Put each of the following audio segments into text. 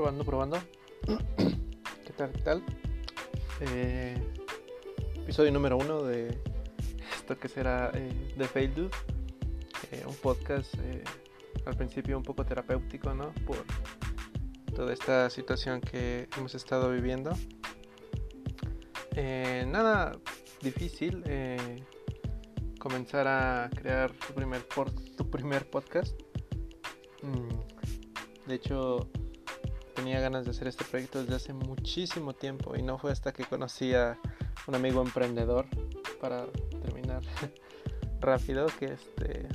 probando, probando. ¿Qué tal? ¿Qué tal? Eh, episodio número uno de esto que será eh, The Fail Dude. Eh, un podcast eh, al principio un poco terapéutico, ¿no? Por toda esta situación que hemos estado viviendo. Nada difícil comenzar a crear tu primer, por, tu primer podcast. Mm, De hecho, tenía ganas de hacer este proyecto desde hace muchísimo tiempo y no fue hasta que conocí a un amigo emprendedor para terminar rápido que este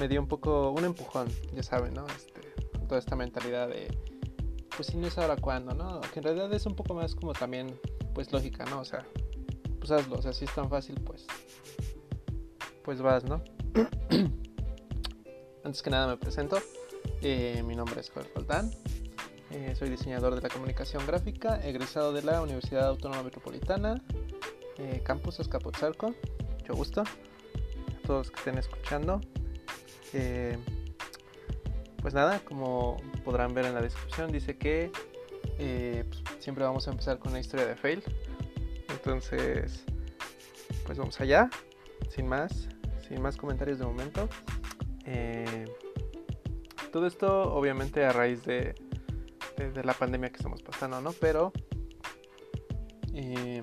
me dio un poco un empujón, ya saben, ¿no? Este, toda esta mentalidad de pues si no es ahora cuándo, ¿no? Que en realidad es un poco más como también pues lógica, ¿no? O sea, pues hazlo, o sea, si es tan fácil, pues pues vas, ¿no? Antes que nada me presento. Eh, mi nombre es Joel Roldán. Eh, soy diseñador de la comunicación gráfica, egresado de la Universidad Autónoma Metropolitana, eh, Campus Azcapotzalco. Mucho gusto a todos los que estén escuchando. Eh, pues nada, como podrán ver en la descripción, dice que pues, siempre vamos a empezar con una historia de fail. Entonces, pues vamos allá, sin más, sin más comentarios de momento. Todo esto obviamente a raíz de, de, la pandemia que estamos pasando, ¿no? Pero eh,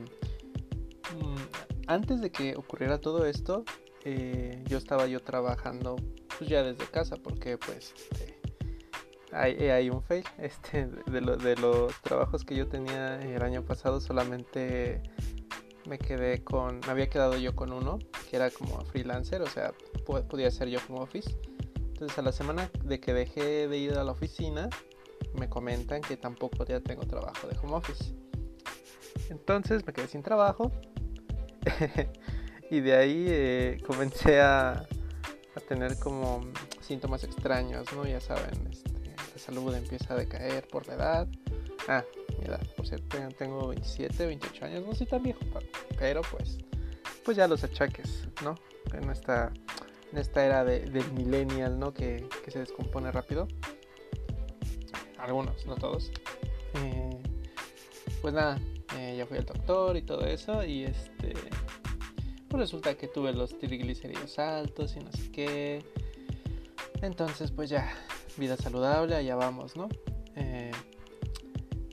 antes de que ocurriera todo esto, eh, yo estaba yo trabajando pues ya desde casa porque pues este, hay, hay, un fail este de, lo, de, los trabajos que yo tenía el año pasado solamente me quedé con me había quedado yo con uno que era como freelancer o sea podía ser yo como office entonces a la semana de que dejé de ir a la oficina me comentan que tampoco ya tengo trabajo de home office entonces me quedé sin trabajo y de ahí eh, comencé a, a, tener como síntomas extraños, ¿no? Ya saben, este, la salud empieza a decaer por la edad. Ah, mi edad, por cierto, tengo 27, 28 años, no soy tan viejo, pero pues, pues ya los achaques, ¿no? En esta, en esta era de, del millennial, ¿no? Que, que, se descompone rápido. Algunos, no todos. Eh, pues nada, eh, ya fui al doctor y todo eso, y este pues resulta que tuve los triglicéridos altos y no sé qué. Entonces, pues ya, vida saludable, allá vamos, ¿no? Eh,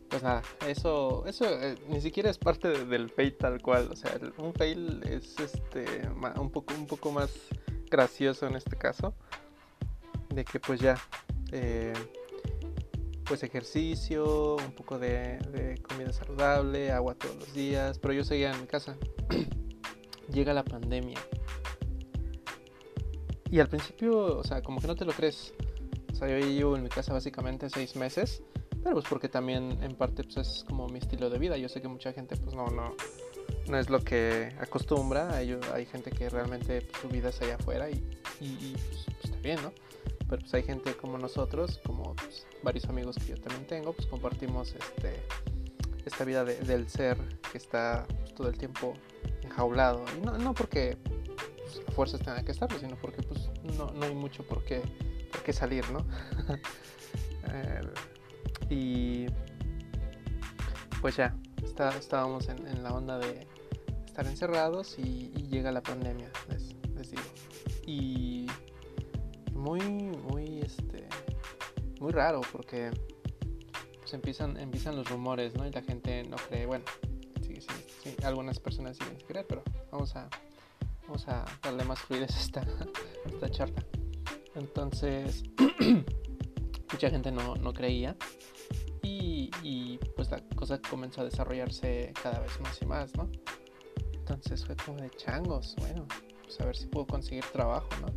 pues nada, eso, eso eh, ni siquiera es parte de, del fail tal cual. O sea, un fail es este un poco, un poco más gracioso en este caso. De que pues ya, eh, pues ejercicio, un poco de, de comida saludable, agua todos los días. Pero yo seguía en mi casa llega la pandemia. Y al principio, o sea, como que no te lo crees. O sea, yo llevo en mi casa básicamente seis meses. Pero pues porque también en parte pues es como mi estilo de vida. Yo sé que mucha gente pues no, no, no es lo que acostumbra. Hay, hay gente que realmente pues, su vida es allá afuera y, y, y pues, pues, está bien, ¿no? Pero pues hay gente como nosotros, como pues, varios amigos que yo también tengo, pues compartimos este, esta vida de, del ser que está todo el tiempo enjaulado. Y no, no porque pues, a fuerzas tenga que estarlo, sino porque pues no, no hay mucho por qué, por qué salir, ¿no? eh, y pues ya, está, estábamos en, en, la onda de estar encerrados y, y llega la pandemia, les, les, digo. Y muy, muy, este, muy raro porque pues empiezan, empiezan los rumores, ¿no? Y la gente no cree, bueno, algunas personas siguen sin creer, pero vamos a, vamos a darle más fluidez a esta, esta charla. Entonces, mucha gente no, no creía y, y, pues la cosa comenzó a desarrollarse cada vez más y más, ¿no? Entonces fue como de changos, bueno, pues a ver si puedo conseguir trabajo, ¿no?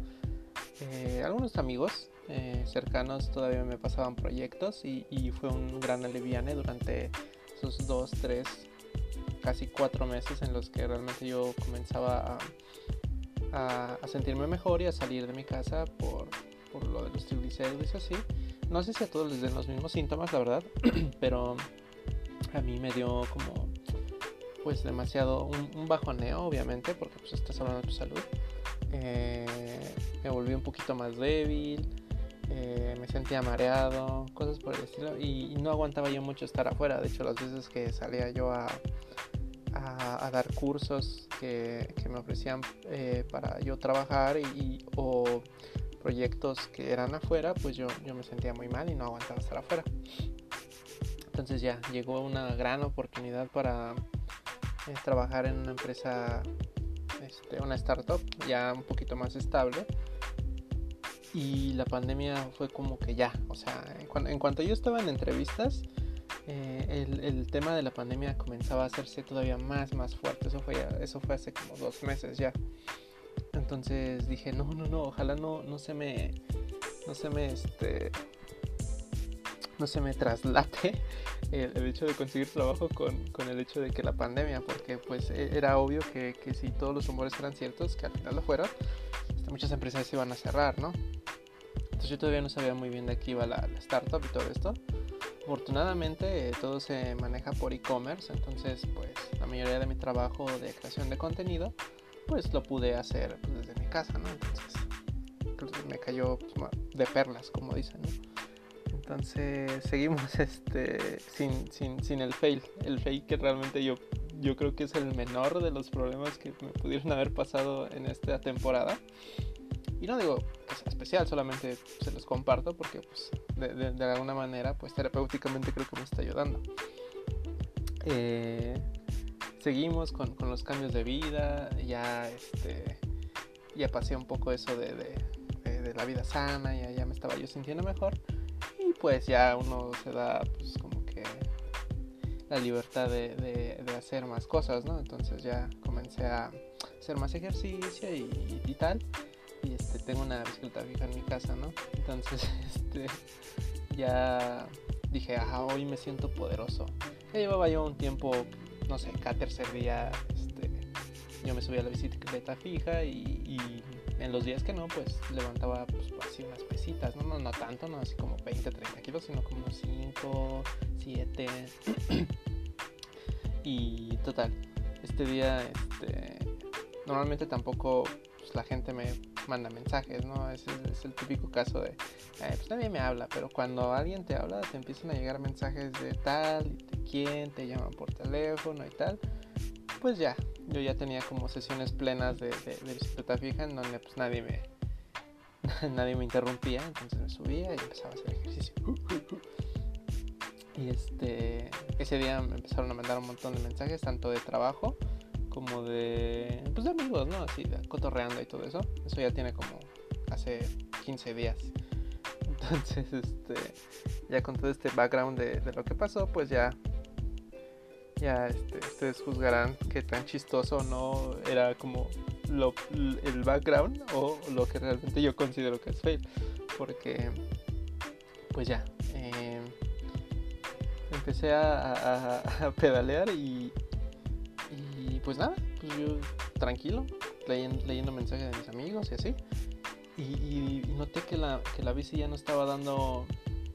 Eh, algunos amigos eh, cercanos todavía me pasaban proyectos y, fue un gran aliviane durante esos dos, tres, casi cuatro meses en los que realmente yo comenzaba a sentirme mejor y a salir de mi casa por, por lo de los triglicéridos y así. No sé si a todos les den los mismos síntomas, la verdad, pero a mí me dio como pues demasiado un, un bajoneo, obviamente, porque pues estás hablando de tu salud. Eh, me volví un poquito más débil. eh, me sentía mareado, cosas por el estilo, y, no aguantaba yo mucho estar afuera. De hecho, las veces que salía yo a, a, dar cursos que, que me ofrecían eh, para yo trabajar y, o proyectos que eran afuera, pues yo, yo me sentía muy mal y no aguantaba estar afuera. Entonces ya llegó una gran oportunidad para eh, trabajar en una empresa, este, una startup ya un poquito más estable y la pandemia fue como que ya, o sea, en, cuanto yo estaba en entrevistas, eh, el, tema de la pandemia comenzaba a hacerse todavía más, más fuerte. Eso fue, eso fue hace como dos meses ya. Entonces dije, no, no, no, ojalá no, no se me, no se me, este, no se me traslate el, hecho de conseguir trabajo con, con, el hecho de que la pandemia, porque pues e, era obvio que, que si todos los rumores eran ciertos, que al final lo fueron, este, muchas empresas se iban a cerrar, ¿no? yo todavía no sabía muy bien de qué iba la, startup y todo esto. Afortunadamente todo se maneja por e-commerce, entonces pues la mayoría de mi trabajo de creación de contenido pues lo pude hacer pues, desde mi casa, ¿no? Entonces me cayó pues, de perlas, como dicen, ¿no? Entonces seguimos este sin, sin, sin el fail, el fail que realmente yo, yo creo que es el menor de los problemas que me pudieron haber pasado en esta temporada. Y no digo que sea especial, solamente se los comparto porque pues, de, alguna manera pues terapéuticamente creo que me está ayudando. Eh, seguimos con, con, los cambios de vida, ya, este, ya pasé un poco eso de, de, la vida sana, ya, ya me estaba yo sintiendo mejor pues ya uno se da pues como que la libertad de, hacer más cosas, ¿no? Entonces ya comencé a hacer más ejercicio y, tal y este, tengo una bicicleta fija en mi casa, ¿no? Entonces, este, ya dije, ajá, hoy me siento poderoso. Ya llevaba yo un tiempo, no sé, cada tercer día, este, yo me subía a la bicicleta fija y, en los días que no, pues levantaba pues, así unas pesitas, ¿no? ¿no? No tanto, no así como 20, 30 kilos, sino como 5, 7. y total, este día, este, normalmente tampoco pues, la gente me manda mensajes, ¿no? Ese es, el típico caso de, pues nadie me habla, pero cuando alguien te habla te empiezan a llegar mensajes de tal y de quién, te llaman por teléfono y tal. Pues ya, yo ya tenía como sesiones plenas de, de, bicicleta fija en donde pues nadie me, nadie me interrumpía, entonces me subía y empezaba a hacer ejercicio. Y este, ese día me empezaron a mandar un montón de mensajes, tanto de trabajo como de, pues de amigos, ¿no? Así, de cotorreando y todo eso. Eso ya tiene como hace 15 días. Entonces, este, ya con todo este background de, lo que pasó, pues ya, ya, este, ustedes juzgarán qué tan chistoso no era como el background o lo que realmente yo considero que es fail. Porque, pues ya, eh, empecé a, pedalear y, pues nada, pues yo tranquilo, leyendo, mensajes de mis amigos y así. Y, noté que la, que la bici ya no estaba dando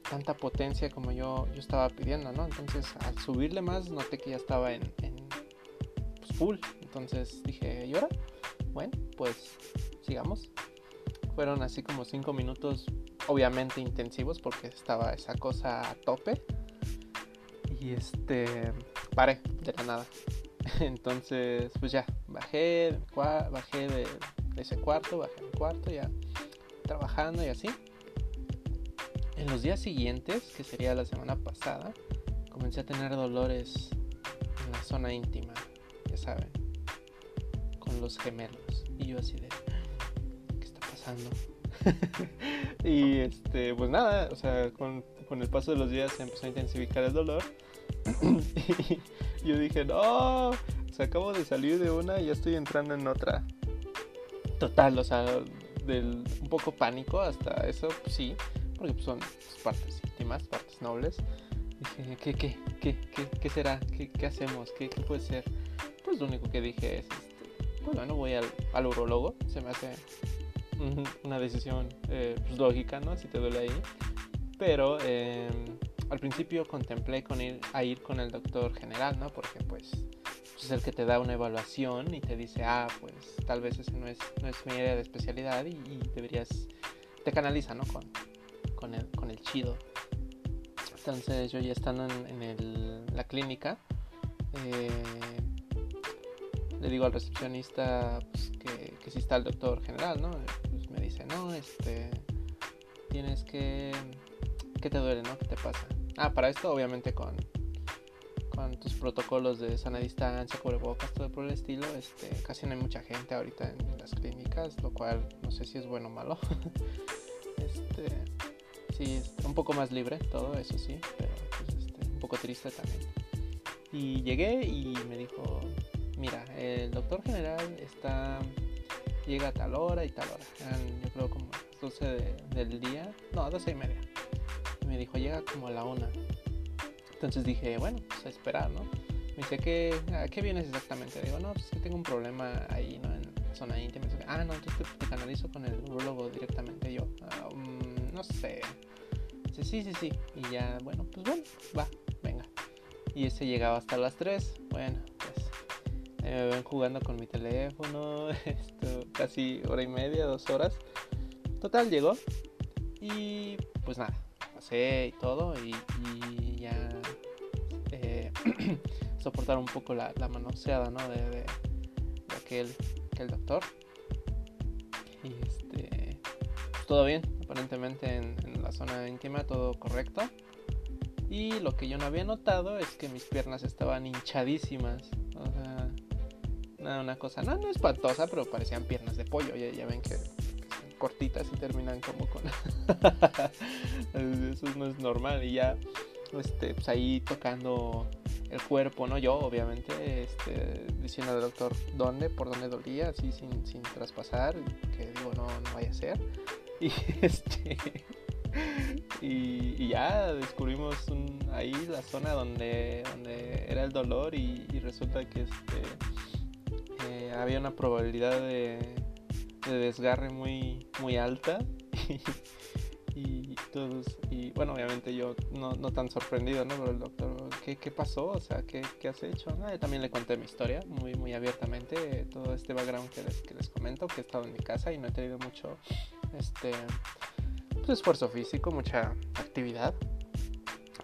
tanta potencia como yo, yo estaba pidiendo, ¿no? Entonces al subirle más noté que ya estaba en, pues, full. Entonces dije, ¿y ahora? Bueno, pues sigamos. Fueron así como 5 minutos, obviamente intensivos porque estaba esa cosa a tope. Y este, paré de la nada. Entonces, pues ya, bajé, bajé de, ese cuarto, bajé mi cuarto, ya trabajando y así. En los días siguientes, que sería la semana pasada, comencé a tener dolores en la zona íntima, ya saben, con los gemelos. Y yo así de, ¿qué está pasando? y este, pues nada, o sea, con, con el paso de los días se empezó a intensificar el dolor. y, yo dije, no, se acabo de salir de una y ya estoy entrando en otra. Total, o sea, del un poco pánico hasta eso, pues sí, porque pues, son partes íntimas, partes nobles. Dije, ¿qué, qué, qué, qué, qué será? ¿Qué, ¿Qué, hacemos? ¿Qué, ¿Qué, puede ser? Pues lo único que dije es, este, bueno, voy al, al urologo, se me hace una decisión eh, pues, lógica, ¿no? Si te duele ahí. Pero eh, al principio contemplé con ir a ir con el doctor general, ¿no? Porque pues, pues, es el que te da una evaluación y te dice, ah, pues tal vez ese no es, no es mi área de especialidad y, deberías, te canaliza, ¿no? Con, con el, con el chido. Entonces yo ya estando en, el, la clínica, eh, le digo al recepcionista pues, que, que si está el doctor general, ¿no? Pues me dice, no, este, tienes que, ¿qué te duele, no? ¿Qué te pasa? Ah, para esto obviamente con, con tus protocolos de sana distancia, cubrebocas, todo por el estilo, este, casi no hay mucha gente ahorita en las clínicas, lo cual no sé si es bueno o malo. este, sí, un poco más libre todo, eso sí, pero pues, este, un poco triste también. Y llegué y me dijo, mira, el doctor general está llega a tal hora y tal hora. yo creo como 12 del día, no, 12 y media. Y me dijo, llega como a la una. Entonces dije, bueno, pues a esperar, ¿no? Me dice, ¿qué, ¿a qué vienes exactamente? Digo, no, pues es que tengo un problema ahí, ¿no? En zona íntima. Ah, no, entonces te, canalizo con el urologo directamente. yo, ah, mm, no sé. Sí, sí, sí. Y ya, bueno, pues bueno, va, venga. Y ese llegaba hasta las 3. Bueno, pues me ven jugando con mi teléfono, esto, casi hora y media, dos horas. Total, llegó. Y pues nada, pasé y todo. Y, ya eh, soportar un poco la, manoseada, ¿no? De, de, aquel, doctor. Y este. Pues, todo bien, aparentemente en, en la zona íntima, todo correcto. Y lo que yo no había notado es que mis piernas estaban hinchadísimas. O sea, nada, una cosa, no, no espantosa, pero parecían piernas de pollo. Ya, ya ven que cortitas y terminan como con... Eso no es normal y ya, este, pues ahí tocando el cuerpo, ¿no? Yo, obviamente, este, diciendo al doctor dónde, por dónde dolía, así sin, sin traspasar, que digo, no, no vaya a ser. Y este... Y, ya descubrimos ahí la zona donde, donde era el dolor y, resulta que este, eh, había una probabilidad de, de desgarre muy, muy alta. y, todos, y bueno, obviamente yo no, no, tan sorprendido, ¿no? Pero el doctor, ¿qué, qué pasó? O sea, ¿qué, qué has hecho? también le conté mi historia muy, muy abiertamente, todo este background que les, que les comento, que he estado en mi casa y no he tenido mucho este, pues, esfuerzo físico, mucha actividad.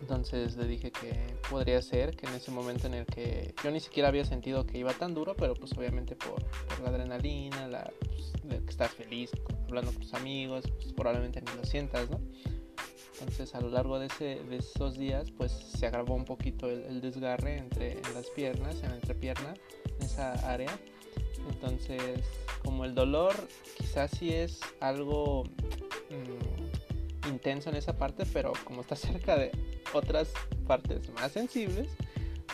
Entonces le dije que podría ser que en ese momento en el que yo ni siquiera había sentido que iba tan duro, pero pues obviamente por, por la adrenalina, la, pues, que estás feliz hablando con tus amigos, pues probablemente ni lo sientas, ¿no? Entonces a lo largo de, ese, de esos días pues se agravó un poquito el, desgarre entre las piernas, en la entrepierna, en esa área. Entonces como el dolor quizás sí es algo mm, intenso en esa parte, pero como está cerca de otras partes más sensibles,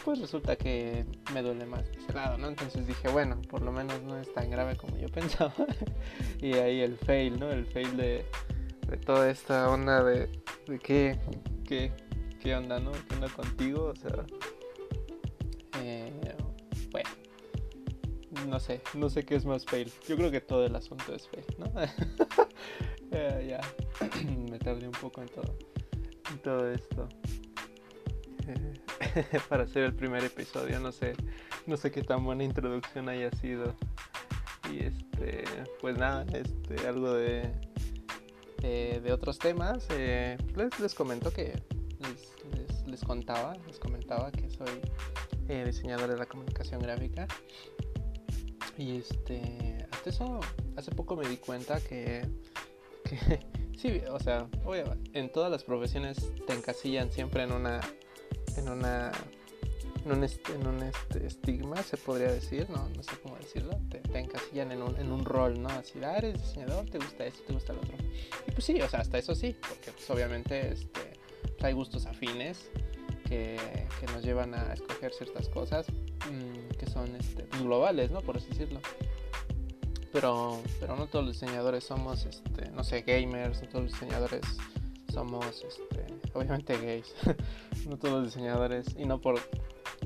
pues resulta que me duele más ese lado, ¿no? Entonces dije, bueno, por lo menos no es tan grave como yo pensaba. y ahí el fail, ¿no? El fail de, de toda esta onda de, de qué, qué, qué onda, ¿no? ¿Qué onda contigo? O sea, eh, bueno, no sé, no sé qué es más fail. Yo creo que todo el asunto es fail, ¿no? ya, me tardé un poco en todo, en todo esto. para hacer el primer episodio. No sé, no sé qué tan buena introducción haya sido. Y este, pues nada, este, algo de, de, otros temas. Eh, les, les comento que les, les, contaba, les comentaba que soy eh, diseñador de la comunicación gráfica. Y este, hasta hace poco me di cuenta que, sí, o sea, en todas las profesiones te encasillan siempre en una en una en un, en un este, estigma, se podría decir, no, no sé cómo decirlo, te, encasillan en un, en un rol, ¿no? Así, ah, eres diseñador, te gusta esto, te gusta lo otro. Y pues sí, o sea, hasta eso sí, porque pues obviamente este, pues, hay gustos afines que, que, nos llevan a escoger ciertas cosas mmm, que son este, pues, globales, ¿no? Por así decirlo. Pero, pero no todos los diseñadores somos, este, no sé, gamers, no todos los diseñadores somos, este, obviamente gays. no todos los diseñadores, y no por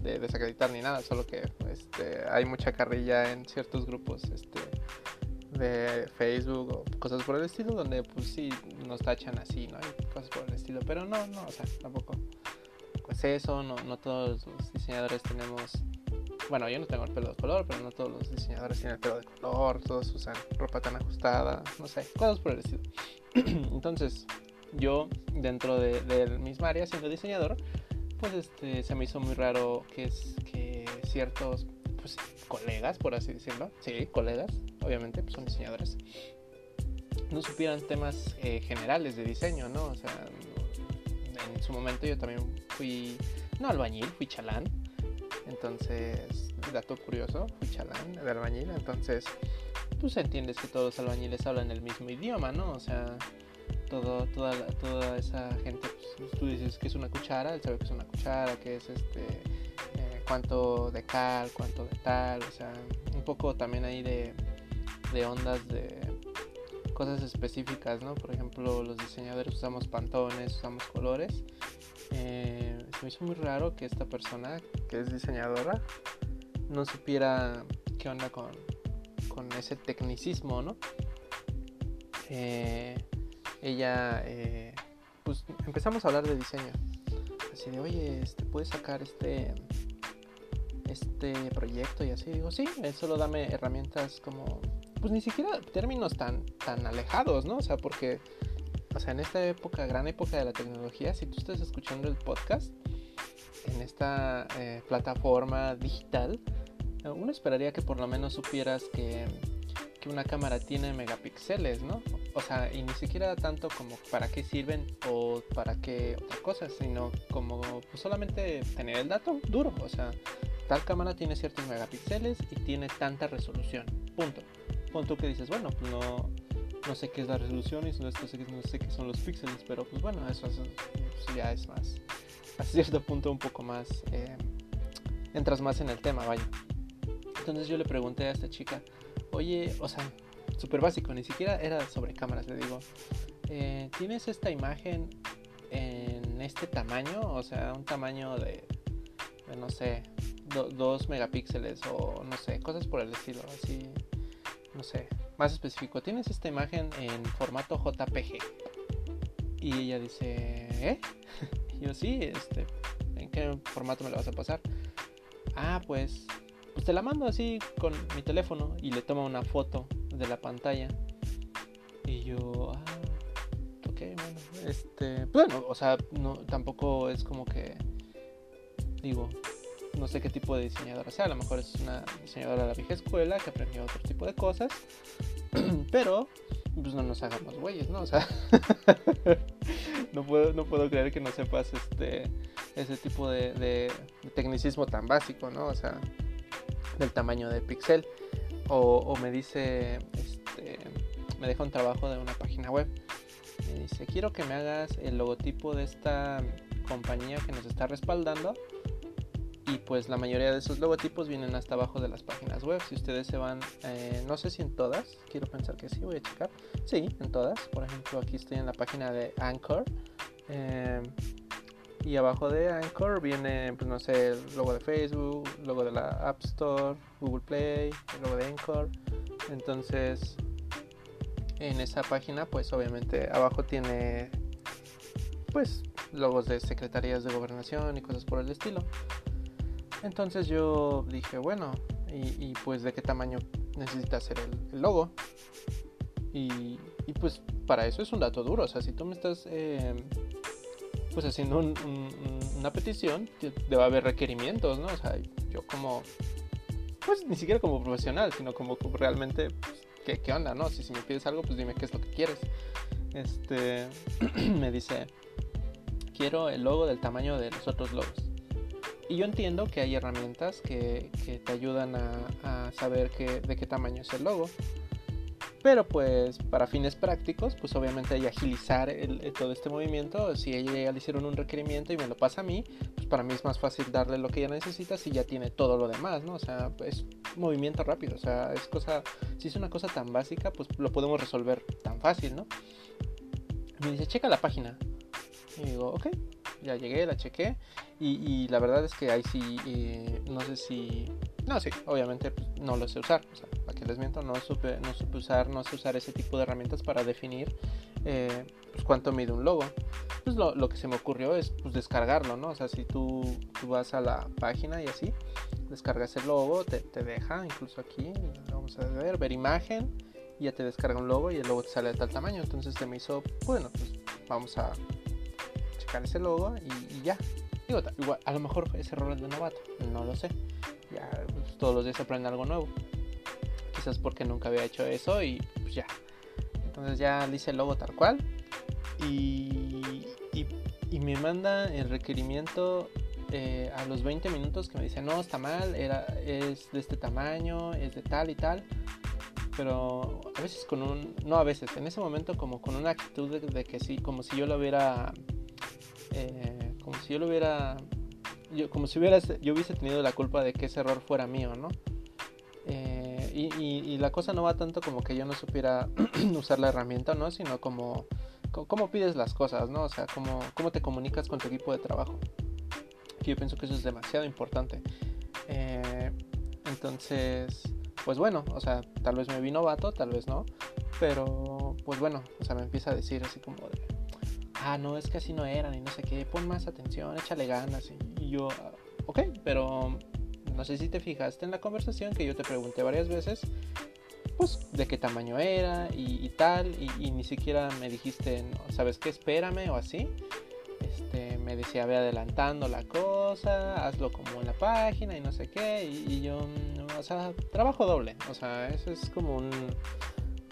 desacreditar ni nada, solo que este, hay mucha carrilla en ciertos grupos este, de Facebook o cosas por el estilo, donde pues sí nos tachan así, ¿no? Hay cosas por el estilo, pero no, no, o sea, tampoco. Pues eso, no, no todos los diseñadores tenemos bueno, yo no tengo el pelo de color, pero no todos los diseñadores tienen el pelo de color, todos usan ropa tan ajustada, no sé, cosas por el estilo. Entonces, yo dentro de, de misma área siendo diseñador, pues este se me hizo muy raro que es que ciertos pues colegas, por así decirlo, sí, colegas, obviamente, pues son diseñadores, no supieran temas eh, generales de diseño, ¿no? O sea, en su momento yo también fui, no albañil, fui chalán, entonces, dato curioso, fui chalán de albañil, entonces, pues entiendes que todos los albañiles hablan el mismo idioma, ¿no? O sea, todo, toda, toda esa gente, pues, tú dices que es una cuchara, él sabe que es una cuchara, que es este, eh, cuánto de cal, cuánto de tal, o sea, un poco también ahí de, de ondas de cosas específicas, ¿no? Por ejemplo, los diseñadores usamos pantones, usamos colores. Eh, me hizo muy raro que esta persona, que es diseñadora, no supiera qué onda con, con ese tecnicismo, ¿no? Eh, ella, eh, pues empezamos a hablar de diseño. Así de, oye, este, ¿puedes sacar este, este proyecto? Y así digo, sí, solo dame herramientas como, pues ni siquiera términos tan, tan alejados, ¿no? O sea, porque, o sea, en esta época, gran época de la tecnología, si tú estás escuchando el podcast en esta eh, plataforma digital, uno esperaría que por lo menos supieras que, una cámara tiene megapíxeles, ¿no? O sea, y ni siquiera tanto como para qué sirven o para qué otra cosa, sino como pues, solamente tener el dato duro. O sea, tal cámara tiene ciertos megapíxeles y tiene tanta resolución. Punto. Punto que dices, bueno, pues no, no sé qué es la resolución y no sé, no sé qué son los píxeles, pero pues bueno, eso, pues, ya es más, a cierto punto un poco más, eh, entras más en el tema, vaya. Entonces yo le pregunté a esta chica, oye, o sea, súper básico, ni siquiera era sobre cámaras, le digo, eh, ¿tienes esta imagen en este tamaño? O sea, un tamaño de, no sé, 2 megapíxeles o no sé, cosas por el estilo, así, no sé, más específico. ¿Tienes esta imagen en formato JPG? Y ella dice, ¿eh? yo sí, este, ¿en qué formato me lo vas a pasar? Ah, pues, pues te la mando así con mi teléfono y le toma una foto de la pantalla. Y yo, ah, ok, bueno, este, bueno, o sea, no, tampoco es como que, digo, no sé qué tipo de diseñadora sea, a lo mejor es una diseñadora de la vieja escuela que aprendió otro tipo de cosas, pero pues no nos hagamos güeyes, ¿no? O sea, no puedo, no puedo creer que no sepas este ese tipo de, tecnicismo tan básico, ¿no? O sea, del tamaño de pixel o, me dice, este, me deja un trabajo de una página web. Me dice, quiero que me hagas el logotipo de esta compañía que nos está respaldando. Y pues la mayoría de esos logotipos vienen hasta abajo de las páginas web. Si ustedes se van, eh, no sé si en todas, quiero pensar que sí, voy a checar. Sí, en todas. Por ejemplo, aquí estoy en la página de Anchor. Eh, y abajo de Anchor viene, pues no sé, el logo de Facebook, el logo de la App Store, Google Play, el logo de Anchor. Entonces, en esa página, pues obviamente abajo tiene, pues, logos de secretarías de gobernación y cosas por el estilo. Entonces yo dije, bueno, y, pues de qué tamaño necesita ser el, logo. Y, pues para eso es un dato duro. O sea, si tú me estás eh, pues haciendo una petición, debe haber requerimientos, ¿no? O sea, yo como, pues ni siquiera como profesional, sino como, realmente, pues, ¿qué, onda, no? Si, si me pides algo, pues dime qué es lo que quieres. Este, me dice, quiero el logo del tamaño de los otros logos. Y yo entiendo que hay herramientas que, que te ayudan a, a saber que, de qué tamaño es el logo. Pero pues para fines prácticos, pues obviamente hay agilizar el, todo este movimiento. Si ella le hicieron un requerimiento y me lo pasa a mí, pues para mí es más fácil darle lo que ella necesita si ya tiene todo lo demás, ¿no? O sea, es movimiento rápido, o sea, es cosa, si es una cosa tan básica, pues lo podemos resolver tan fácil, ¿no? Me dice, checa la página. Y digo, ok, ya llegué, la chequé. Y, la verdad es que ahí sí, eh, no sé si no, sí, obviamente pues, no lo sé usar. O sea, para que les miento, no supe, no supe usar, no sé usar ese tipo de herramientas para definir eh, pues, cuánto mide un logo. Pues lo, lo, que se me ocurrió es pues, descargarlo, ¿no? O sea, si tú, tú, vas a la página y así, descargas el logo, te, te, deja, incluso aquí, vamos a ver, ver imagen, y ya te descarga un logo y el logo te sale de tal tamaño. Entonces se me hizo, bueno, pues vamos a checar ese logo y, ya. Digo, igual, a lo mejor ese error es de novato, no lo sé. Ya pues, todos los días aprende algo nuevo. Quizás porque nunca había hecho eso y pues ya. Entonces ya le hice el logo tal cual. Y, y, me manda el requerimiento eh, a los 20 minutos que me dice, no, está mal, era, es de este tamaño, es de tal y tal pero a veces con un, no a veces, en ese momento como con una actitud de, que sí, como si yo lo hubiera, eh, como si yo lo hubiera, yo, como si hubiera, yo hubiese tenido la culpa de que ese error fuera mío, ¿no? Eh, y, y, la cosa no va tanto como que yo no supiera usar la herramienta, ¿no? Sino como, cómo pides las cosas, ¿no? O sea, cómo, cómo te comunicas con tu equipo de trabajo. yo pienso que eso es demasiado importante. Eh, entonces, pues bueno, o sea, tal vez me vi novato, tal vez no, pero pues bueno, o sea, me empieza a decir así como de, ah, no, es que así no eran y no sé qué, pon más atención, échale ganas. Y, yo, ah, ok, pero no sé si te fijaste en la conversación que yo te pregunté varias veces, pues de qué tamaño era y, tal, y, ni siquiera me dijiste, no, ¿sabes qué? Espérame o así. Este, me decía, ve adelantando la cosa, hazlo como en la página y no sé qué, y, yo, o sea, trabajo doble, o sea, eso es como un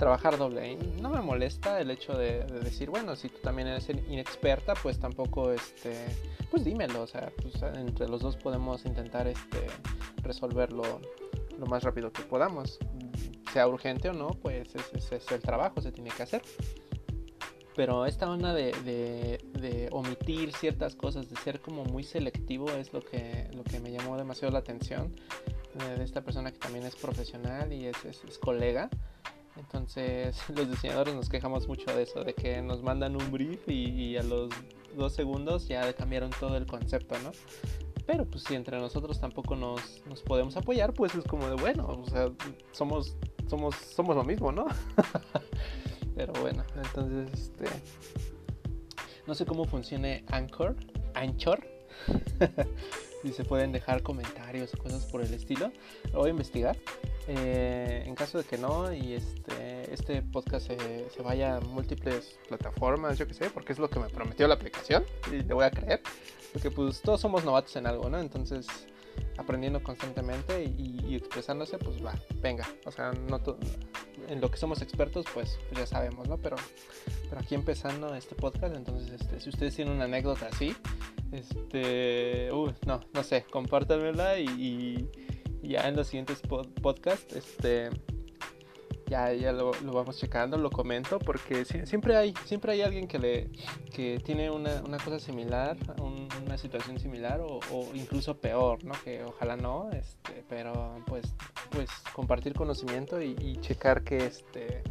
trabajar doble. no me molesta el hecho de, decir, bueno, si tú también eres inexperta, pues tampoco, este, pues dímelo, o sea, pues entre los dos podemos intentar, este, resolverlo lo más rápido que podamos. Sea urgente o no, pues ese es el trabajo, se tiene que hacer. Pero esta onda de, de, omitir ciertas cosas, de ser como muy selectivo, es lo que, lo que me llamó demasiado la atención eh, de esta persona que también es profesional y es, es, colega. Entonces los diseñadores nos quejamos mucho de eso, de que nos mandan un brief y, a los dos segundos ya cambiaron todo el concepto, ¿no? Pero pues si entre nosotros tampoco nos, nos podemos apoyar, pues es como de bueno, o sea, somos, somos, somos lo mismo, ¿no? Pero bueno, entonces este. No sé cómo funcione Anchor. Anchor. si se pueden dejar comentarios o cosas por el estilo. Lo voy a investigar. Eh, en caso de que no y este, este podcast se, se, vaya a múltiples plataformas, yo que sé, porque es lo que me prometió la aplicación y le voy a creer. Porque pues todos somos novatos en algo, ¿no? Entonces aprendiendo constantemente y, expresándose, pues va, venga. O sea, no en lo que somos expertos, pues, ya sabemos, ¿no? Pero, pero aquí empezando este podcast, entonces, este, si ustedes tienen una anécdota así, este, uh, no, no sé, compártanmela y, y ya en los siguientes podcasts, este, ya, ya lo, vamos checando, lo comento, porque siempre hay, siempre hay alguien que le que tiene una, una cosa similar, una situación similar o, incluso peor, ¿no? Que ojalá no, este, pero pues, pues compartir conocimiento y, checar que este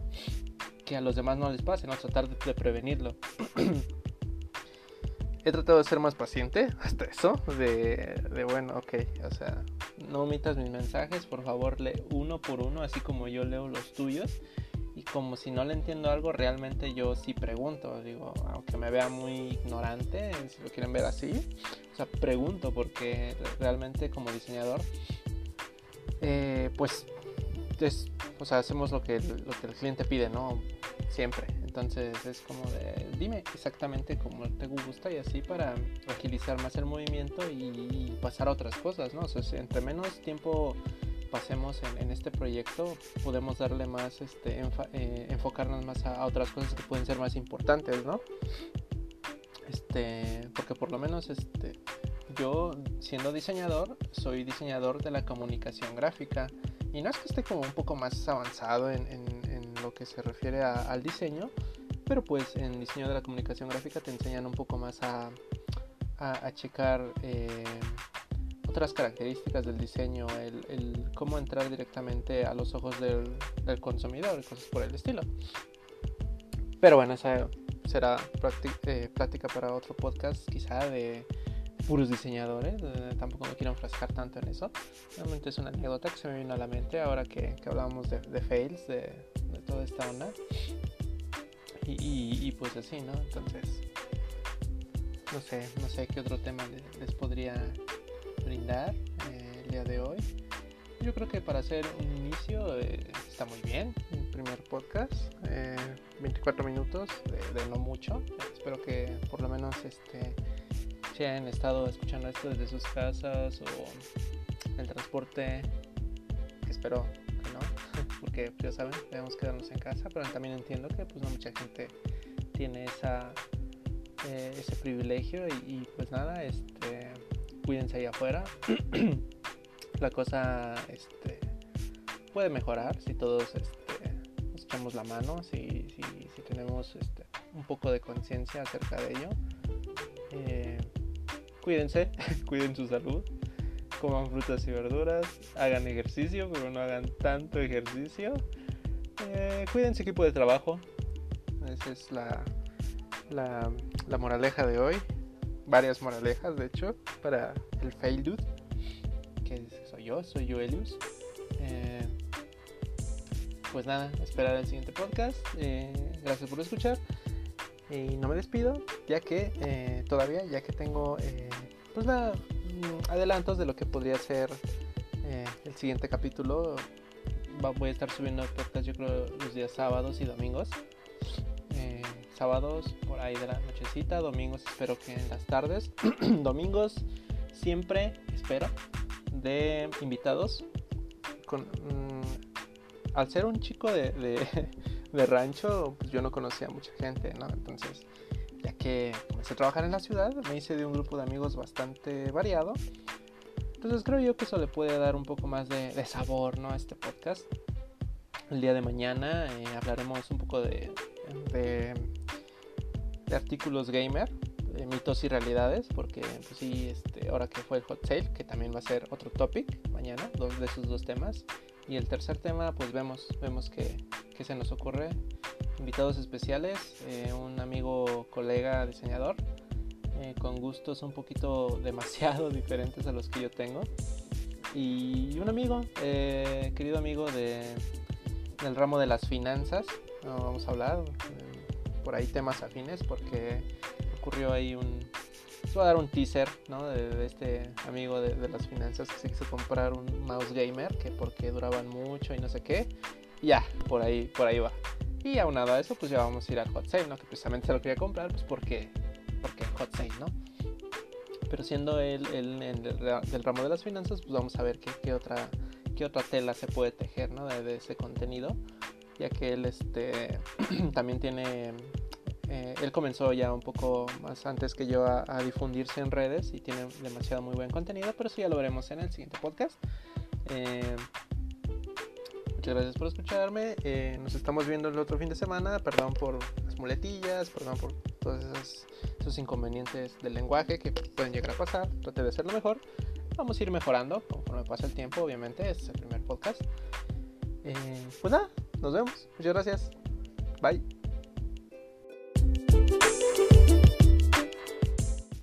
que a los demás no les pase, ¿no? Tratar de prevenirlo. he tratado de ser más paciente hasta eso, de, de, bueno, ok, o sea, no omitas mis mensajes, por favor lee uno por uno, así como yo leo los tuyos. Y como si no le entiendo algo, realmente yo sí pregunto, digo, aunque me vea muy ignorante, si lo quieren ver así, o sea, pregunto porque realmente como diseñador, eh, pues, o sea, hacemos lo que, lo que el cliente pide, ¿no? Siempre. Entonces es como de, dime exactamente cómo te gusta y así para agilizar más el movimiento y, pasar a otras cosas, ¿no? O sea, entre menos tiempo pasemos en, este proyecto, podemos darle más, este, eh, enfocarnos más a, otras cosas que pueden ser más importantes, ¿no? Este, porque por lo menos, este, yo siendo diseñador, soy diseñador de la comunicación gráfica y no es que esté como un poco más avanzado en que se refiere al diseño, pero pues en diseño de la comunicación gráfica te enseñan un poco más a, a, checar eh, otras características del diseño, el, cómo entrar directamente a los ojos del, consumidor y cosas por el estilo. Pero bueno, esa será eh, práctica para otro podcast, quizá de puros diseñadores. Eh, tampoco me quiero enfrascar tanto en eso. Realmente es una anécdota que se me vino a la mente ahora que, que hablábamos de, de fails, de, de toda esta onda. Y, pues así, ¿no? Entonces, no sé, no sé qué otro tema les, podría brindar eh, el día de hoy. Yo creo que para hacer un inicio eh, está muy bien. primer podcast. 24 minutos de, no mucho. Espero que por lo menos este, si hayan estado escuchando esto desde sus casas o el transporte. Que espero que no, porque ya saben, debemos quedarnos en casa. Pero también entiendo que pues no mucha gente tiene esa, eh, ese privilegio y, pues nada, este, cuídense ahí afuera. La cosa este, puede mejorar si todos este, nos echamos la mano, si, si, si tenemos este, un poco de conciencia acerca de ello. Eh, cuídense, cuiden su salud, coman frutas y verduras, hagan ejercicio, pero no hagan tanto ejercicio. Eh, cuiden su equipo de trabajo. Esa es la, la, moraleja de hoy. Varias moralejas, de hecho, para el fail dude, que soy yo, soy yo. Eh, pues nada, esperar el siguiente podcast. Eh, gracias por escuchar. Y no me despido, ya que eh, todavía, ya que tengo eh, pues mm, adelantos de lo que podría ser el siguiente capítulo. voy a estar subiendo podcast yo creo los días sábados y domingos. sábados por ahí de la nochecita, domingos espero que en las tardes. domingos siempre espero de invitados con... Mm, al ser un chico de, rancho, pues yo no conocía a mucha gente, ¿no? Entonces, ya que comencé a trabajar en la ciudad, me hice de un grupo de amigos bastante variado. Entonces creo yo que eso le puede dar un poco más de, sabor, ¿no? A este podcast. El día de mañana eh, hablaremos un poco de, de, artículos gamer, mitos y realidades, porque pues sí, este, ahora que fue el hot sale, que también va a ser otro topic mañana, dos de esos dos temas. Y el tercer tema, pues vemos, vemos que, se nos ocurre. Invitados especiales, eh, un amigo, colega, diseñador, eh, con gustos un poquito demasiado diferentes a los que yo tengo. Y un amigo, eh, querido amigo de, del ramo de las finanzas. vamos a hablar por ahí temas afines porque ocurrió ahí un, voy a dar un teaser ¿no? de, este amigo de, las finanzas que se quiso comprar un mouse gamer que porque duraban mucho y no sé qué. ya, por ahí, por ahí va. Y aunado a eso, pues ya vamos a ir al hot sale, ¿no? Que precisamente se lo quería comprar, pues porque, porque hot sale, ¿no? Pero siendo él, del ramo de las finanzas, pues vamos a ver qué, qué, otra, qué otra tela se puede tejer, ¿no? De, de ese contenido, ya que él este, también tiene eh, él comenzó ya un poco más antes que yo a, difundirse en redes y tiene demasiado muy buen contenido, pero eso ya lo veremos en el siguiente podcast. Eh, muchas gracias por escucharme. Eh, nos estamos viendo el otro fin de semana. Perdón por las muletillas, perdón por todos esos, inconvenientes del lenguaje que pueden llegar a pasar. Traté de hacerlo mejor. Vamos a ir mejorando conforme pasa el tiempo, obviamente. Este es el primer podcast. pues nada, nos vemos. Muchas gracias. Bye.